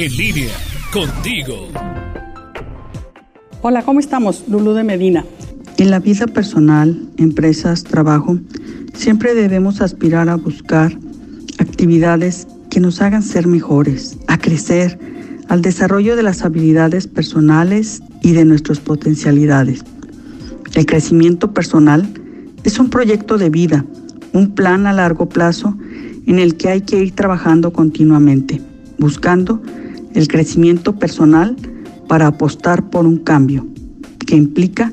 En línea, contigo. Hola, ¿cómo estamos? Lulu de Medina. En la vida personal, empresas, trabajo, siempre debemos aspirar a buscar actividades que nos hagan ser mejores, a crecer, al desarrollo de las habilidades personales y de nuestras potencialidades. El crecimiento personal es un proyecto de vida, un plan a largo plazo en el que hay que ir trabajando continuamente, buscando el crecimiento personal para apostar por un cambio, que implica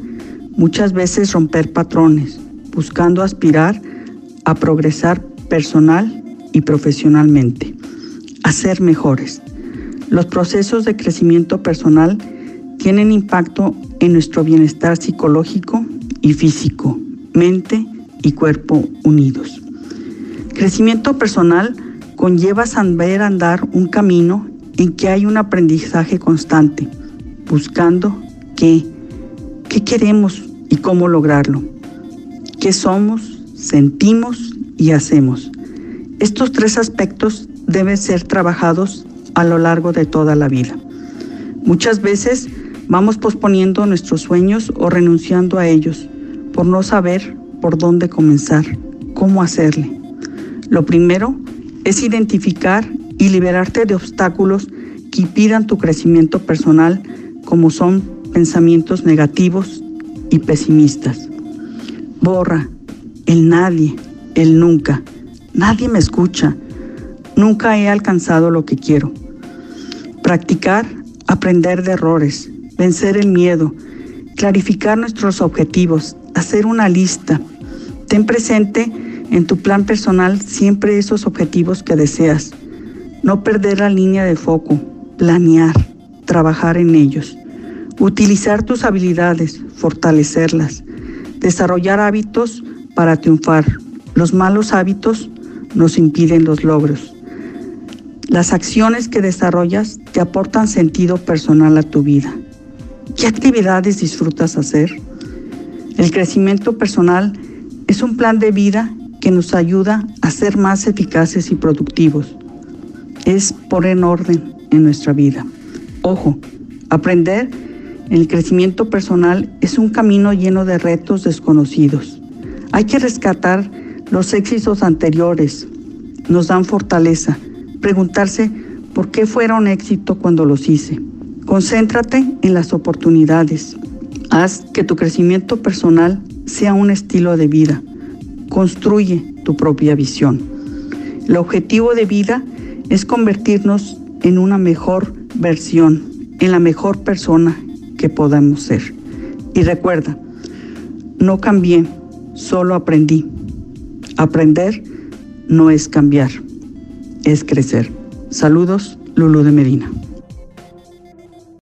muchas veces romper patrones, buscando aspirar a progresar personal y profesionalmente, a ser mejores. Los procesos de crecimiento personal tienen impacto en nuestro bienestar psicológico y físico, mente y cuerpo unidos. Crecimiento personal conlleva saber andar un camino en que hay un aprendizaje constante, buscando qué, qué queremos y cómo lograrlo, qué somos, sentimos y hacemos. Estos tres aspectos deben ser trabajados a lo largo de toda la vida. Muchas veces vamos posponiendo nuestros sueños o renunciando a ellos por no saber por dónde comenzar, cómo hacerle. Lo primero es identificar y liberarte de obstáculos que impidan tu crecimiento personal como son pensamientos negativos y pesimistas. Borra el nadie, el nunca. Nadie me escucha. Nunca he alcanzado lo que quiero. Practicar, aprender de errores, vencer el miedo, clarificar nuestros objetivos, hacer una lista. Ten presente en tu plan personal siempre esos objetivos que deseas. No perder la línea de foco, planear, trabajar en ellos. Utilizar tus habilidades, fortalecerlas. Desarrollar hábitos para triunfar. Los malos hábitos nos impiden los logros. Las acciones que desarrollas te aportan sentido personal a tu vida. ¿Qué actividades disfrutas hacer? El crecimiento personal es un plan de vida que nos ayuda a ser más eficaces y productivos. Es por en orden en nuestra vida. Ojo, aprender en el crecimiento personal es un camino lleno de retos desconocidos. Hay que rescatar los éxitos anteriores, nos dan fortaleza, preguntarse por qué fueron éxito cuando los hice. Concéntrate en las oportunidades. Haz que tu crecimiento personal sea un estilo de vida. Construye tu propia visión. El objetivo de vida es convertirnos en una mejor versión, en la mejor persona que podamos ser. Y recuerda, no cambié, solo aprendí. Aprender no es cambiar, es crecer. Saludos, Lulu de Medina.